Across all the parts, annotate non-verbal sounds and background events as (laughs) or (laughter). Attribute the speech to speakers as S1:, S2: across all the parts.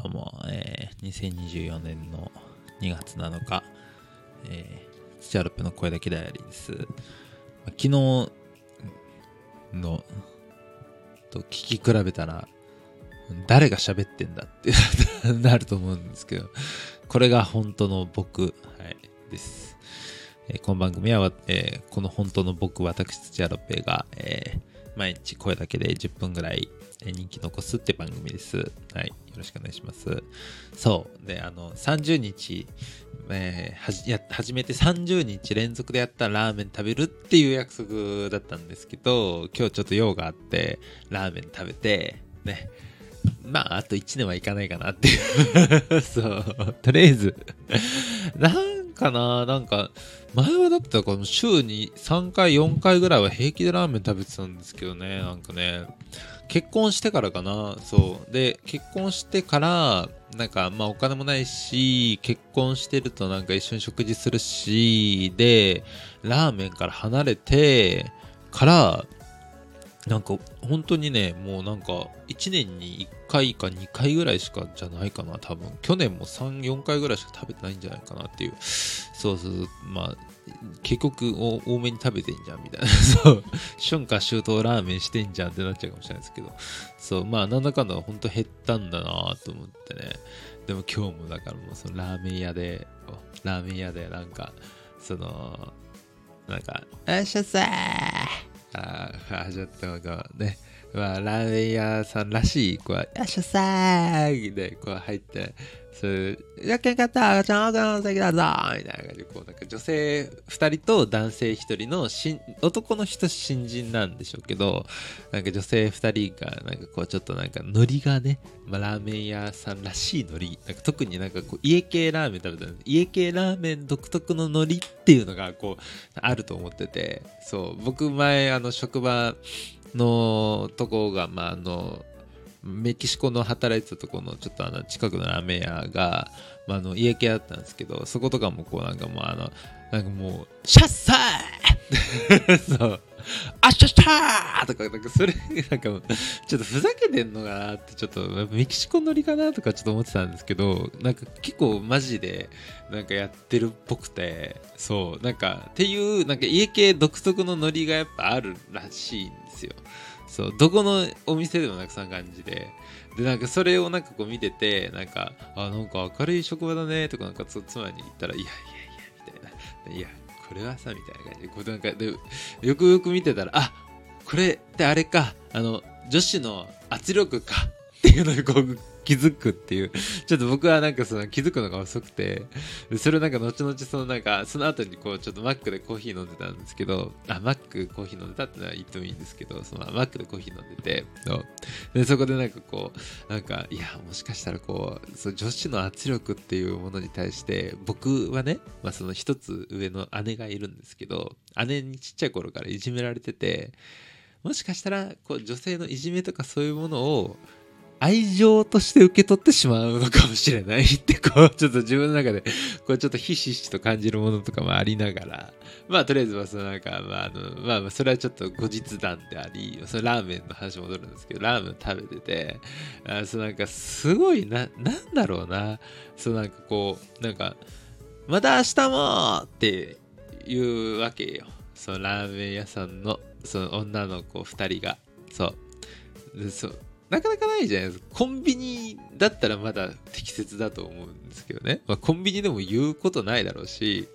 S1: どうも、えー、2024年の2月7日、えー、スチャルプの声だけダイアリーです。昨日のと聞き比べたら、誰が喋ってんだって (laughs) なると思うんですけど、これが本当の僕、はい、です。えー、この番組は、えー、この本当の僕、私、土屋ロッペが、えー、毎日声だけで10分ぐらい人気残すって番組です。はい。よろしくお願いします。そう。で、あの、30日、えー、はじや始めて30日連続でやったラーメン食べるっていう約束だったんですけど、今日ちょっと用があって、ラーメン食べて、ね。まあ、あと1年はいかないかなっていう (laughs) そう。とりあえずなんかな、なんか、前はだったらこの週に3回、4回ぐらいは平気でラーメン食べてたんですけどね、なんかね。結婚してからかな。そう。で結婚してからなんかまあお金もないし結婚してるとなんか一緒に食事するしでラーメンから離れてからなんか本当にねもうなんか1年に1回か2回ぐらいしかじゃないかな多分。去年も34回ぐらいしか食べてないんじゃないかなっていう。そうそうまあ結局多めに食べてんじゃんみたいな。(laughs) そう。春夏秋冬ラーメンしてんじゃんってなっちゃうかもしれないですけど。そう。まあなんだかんだ本当減ったんだなと思ってね。でも今日もだからもうそのラーメン屋でラーメン屋でなんかそのなんか「よっしゃさー!」ああ始まったのがねまあ、ラーメン屋さんらしい、こう、よっしゃさーで、こう入って、そういう、やけんかった、ちゃんの席だぞみたいな感じで、こう、なんか女性2人と男性1人のし男の人新人なんでしょうけど、なんか女性2人が、なんかこう、ちょっとなんかノリがね、まあ、ラーメン屋さんらしいノリ、なんか特になんかこう、家系ラーメン食べたら、家系ラーメン独特のノリっていうのが、こう、あると思ってて、そう、僕前、あの、職場のとこが、まあ、あの、メキシコの働いてたところのちょっとあの近くのラーメン屋が、まあ、あの家系だったんですけどそことかもこうなんかもうあのなんかもう「シャッサー!」そうあっしゃしたーとか、なんかそれ、なんか、ちょっとふざけてんのかなって、ちょっと、メキシコ乗りかなとかちょっと思ってたんですけど、なんか結構マジで、なんかやってるっぽくて、そう、なんか、っていう、なんか家系独特のノリがやっぱあるらしいんですよ。そう、どこのお店でもなんかそんな感じで。で、なんかそれをなんかこう見てて、なんか、あ、なんか明るい職場だね、とかなんか妻に言ったら、いやいやいや、みたいな。いや、これはさ、みたいな感じで、こうなんかで、よくよく見てたら、あ、これってあれか、あの、女子の圧力かっていうのをこう気づくっていう。ちょっと僕はなんかその気づくのが遅くて、それなんか後々そのなんか、その後にこうちょっとマックでコーヒー飲んでたんですけど、あ、マックコーヒー飲んでたってのは言ってもいいんですけど、そのマックでコーヒー飲んでて、でそこでなんかこう、なんか、いや、もしかしたらこう、そ女子の圧力っていうものに対して、僕はね、まあその一つ上の姉がいるんですけど、姉にちっちゃい頃からいじめられてて、もしかしたらこう女性のいじめとかそういうものを愛情として受け取ってしまうのかもしれないって、こう、ちょっと自分の中で、(laughs) こう、ちょっとひしひしと感じるものとかもありながら、まあ、とりあえずは、そのなんか、まあ、あの、まあ、それはちょっと後日談であり、そのラーメンの話戻るんですけど、ラーメン食べてて、あそうなんか、すごいな、なんだろうな、そうなんかこう、なんか、また明日もっていうわけよ。そのラーメン屋さんの、その女の子2人が、そう。そうなかなかないじゃないですか。コンビニだったらまだ適切だと思うんですけどね。まあ、コンビニでも言うことないだろうし、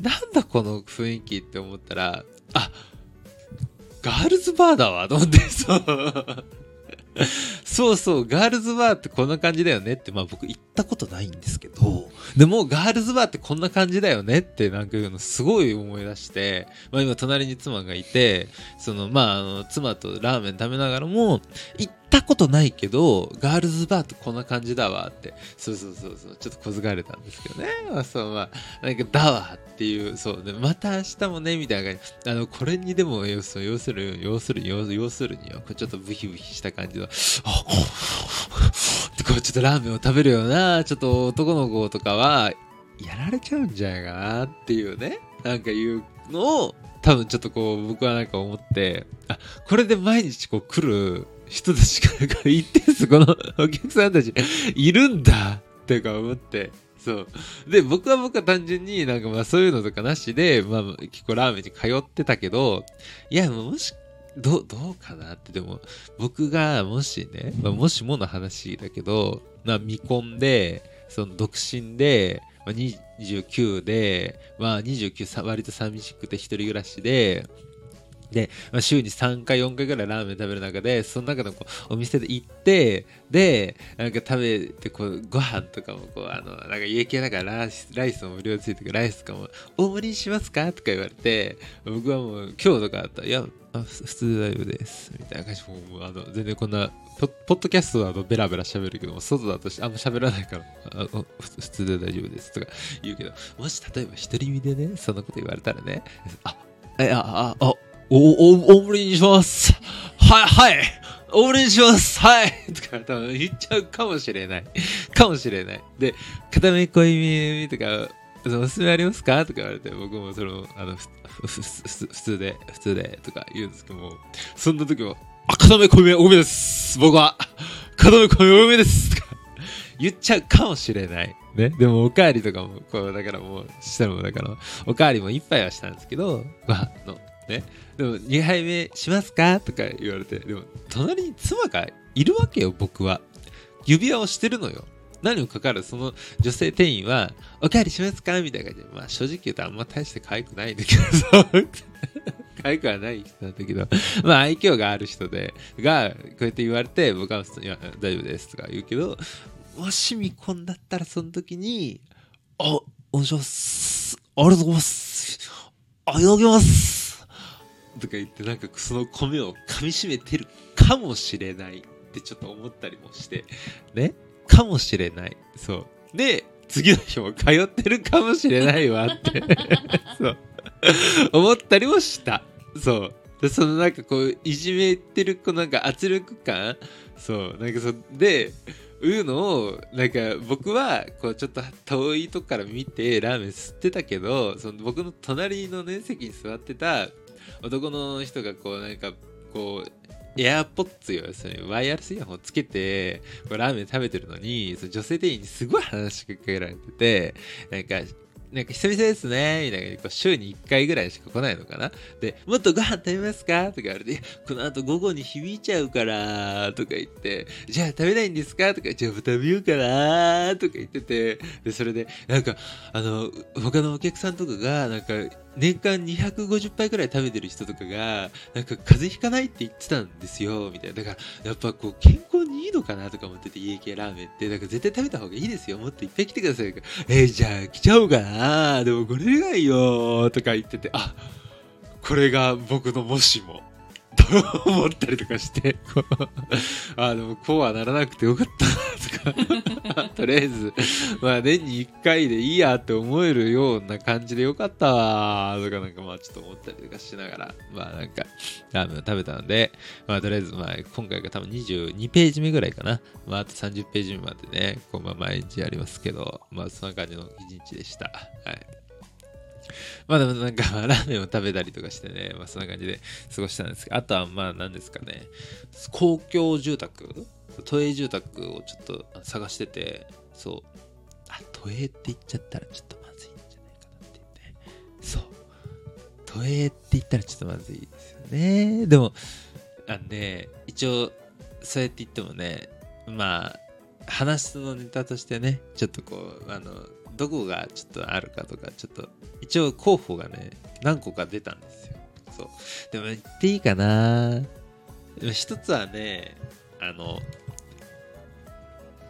S1: なんだこの雰囲気って思ったら、あガールズバーだわと思って、そう。そうそう、ガールズバーってこんな感じだよねって、まあ僕行ったことないんですけど、でもガールズバーってこんな感じだよねってなんかいうのすごい思い出して、まあ今隣に妻がいて、そのまああの妻とラーメン食べながらも、行ったことないけど、ガールズバーってこんな感じだわって、そうそうそうそう、ちょっと小づかれたんですけどね。まあそうまあ、なんかだわっていう、そう、でまた明日もね、みたいな感じ。あの、これにでも要する、要する、要するに、要するには、ちょっとブヒブヒした感じの、あ、こうちょっとラーメンを食べるような、ちょっと男の子とかは、やられちゃうんじゃないかなっていうね、なんかいうのを、多分ちょっとこう僕はなんか思って、あ、これで毎日こう来る人たちが言ってんす、このお客さんたちいるんだってか思って。そう。で、僕は僕は単純になんかまあそういうのとかなしで、まあ結構ラーメンに通ってたけど、いや、もし、どう、どうかなって、でも、僕がもしね、まあ、もしもの話だけど、まあ未婚で、その独身で、まあ、29で、まあ29割と寂しくて一人暮らしで、で、まあ、週に3回、4回ぐらいラーメン食べる中で、その中のこうお店で行って、で、なんか食べて、こう、ご飯とかも、こう、あの、なんか家系だからライス、ライスも無料ついてるライスとかも、大盛りにしますか？とか言われて、僕はもう、今日とかあったら、いや、普通大丈夫です。みたいな感じで、もう、あの、全然こんな、ポポッドキャストだとベラベラ喋るけども、外だとあんま喋らないから、あ普通で大丈夫ですとか言うけど、もし例えば独り身でね、そんなこと言われたらね、あ、え、あ、あ、あ、お、お、大盛りにしますはい、はい。大盛りにしますはいとか多分言っちゃうかもしれない。かもしれない。で、片目濃いめとか、おすすめありますか？とか言われて、僕もその、あの、普通で、普通で、とか言うんですけども、そんな時も、あ、片目濃いめ多めです。僕は、片目濃いめ多めです。とか言っちゃうかもしれない。ね。でも、おかわりとかも、こう、だからもう、したのも、だから、おかわりも一杯はしたんですけど、まあ、の、ね。でも、2杯目しますか？とか言われて、でも、隣に妻がいるわけよ、僕は。指輪をしてるのよ。何もかかるその女性店員は、おかわりしますか？みたいな感じで、まあ正直言うとあんま大して可愛くないんだけど、(laughs) 可愛くはない人なんだけど、まあ愛嬌がある人で、が、こうやって言われて、僕は、いや、大丈夫ですとか言うけど、もし見込んだったらその時に、あ、お願いします。ありがとうございます。あ、いただきますとか言ってなんかその米を噛みしめてるかもしれないってちょっと思ったりもして。ね？かもしれない。そう。で次の日も通ってるかもしれないわって。(laughs) そう。思ったりもした。そう。でそのなんかこういじめてるこなんか圧力感。そう。なんかそでうのをなんか僕はこうちょっと遠いとこから見てラーメン吸ってたけどその僕の隣のね席に座ってた男の人がこうなんかこうエアポッツよ、それワイヤレスイヤホンつけて、ラーメン食べてるのに、その女性店員にすごい話しかけられてて、なんか、なんか久々ですね、みたいな、こう週に1回ぐらいしか来ないのかな。で、もっとご飯食べますか？とか言われて、この後午後に響いちゃうから、とか言って、じゃあ食べないんですか？とか、じゃあ食べようかな、とか言ってて、で、それで、なんか、あの、他のお客さんとかが、なんか、年間250杯くらい食べてる人とかが、なんか風邪ひかないって言ってたんですよ、みたいな。だから、やっぱこう、健康いいのかなとか思ってて、家系ラーメンって。だから絶対食べた方がいいですよ。もっといっぱい来てください。えー、じゃあ来ちゃおうかな。でもこれがいいよ、とか言ってて、あ、これが僕のもしも。と思ったりとかして、(laughs) あ、でもこうはならなくてよかった、とか、(laughs) とりあえず、まあ年に1回でいいやって思えるような感じでよかったわ、とかなんかまあちょっと思ったりとかしながら、まあなんか、ラーメン食べたので、まあとりあえずまあ今回が多分22ページ目ぐらいかな。まああと30ページ目までね、こうまあ毎日やりますけど、まあそんな感じの一日でした。はい。まあでもなんか、(laughs) ラーメンを食べたりとかしてね、まあそんな感じで過ごしたんですけど、あとはまあ何ですかね、公共住宅都営住宅をちょっと探してて、そう、あ、都営って言っちゃったらちょっとまずいんじゃないかなって言って、そう、都営って言ったらちょっとまずいですよね。でも、あんで、一応、そうやって言ってもね、まあ、話のネタとしてね、ちょっとこう、あの、どこがちょっとあるかとか、ちょっと、一応候補がね、何個か出たんですよ。そう。でも言っていいかな一つはね、あの、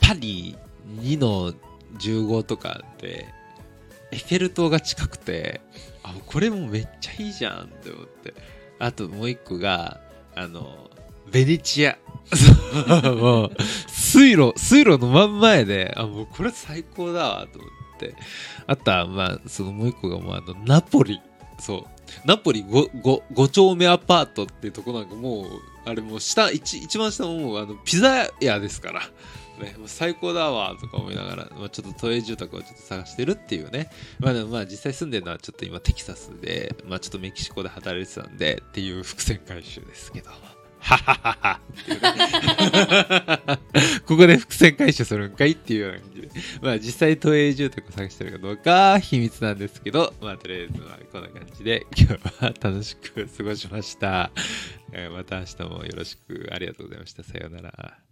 S1: パリ2の15とかで、エッフェル塔が近くて、あ、これもめっちゃいいじゃんって思って。あともう一個が、あの、ベネチア。もう、水路、水路の真ん前で、あ、もうこれ最高だわ、と思って。て。あとは、まあ、そのもう一個がもうあの、ナポリ。そう。ナポリ 5, 5, 5丁目アパートっていうとこなんかもう、あれもう下、一一番下ももうあの、ピザ屋ですから。ね、もう最高だわとか思いながら、まあ、ちょっと都営住宅をちょっと探してるっていうね。まあでもまあ実際住んでるのはちょっと今テキサスで、まあちょっとメキシコで働いてたんでっていう伏線回収ですけど。ははははここで伏線回収するんかいっていうような感じで。(laughs) まあ実際都営住宅を探してるかどうか秘密なんですけど、まあとりあえずはこんな感じで (laughs) 今日は楽しく過ごしました。また明日もよろしくありがとうございました。さようなら。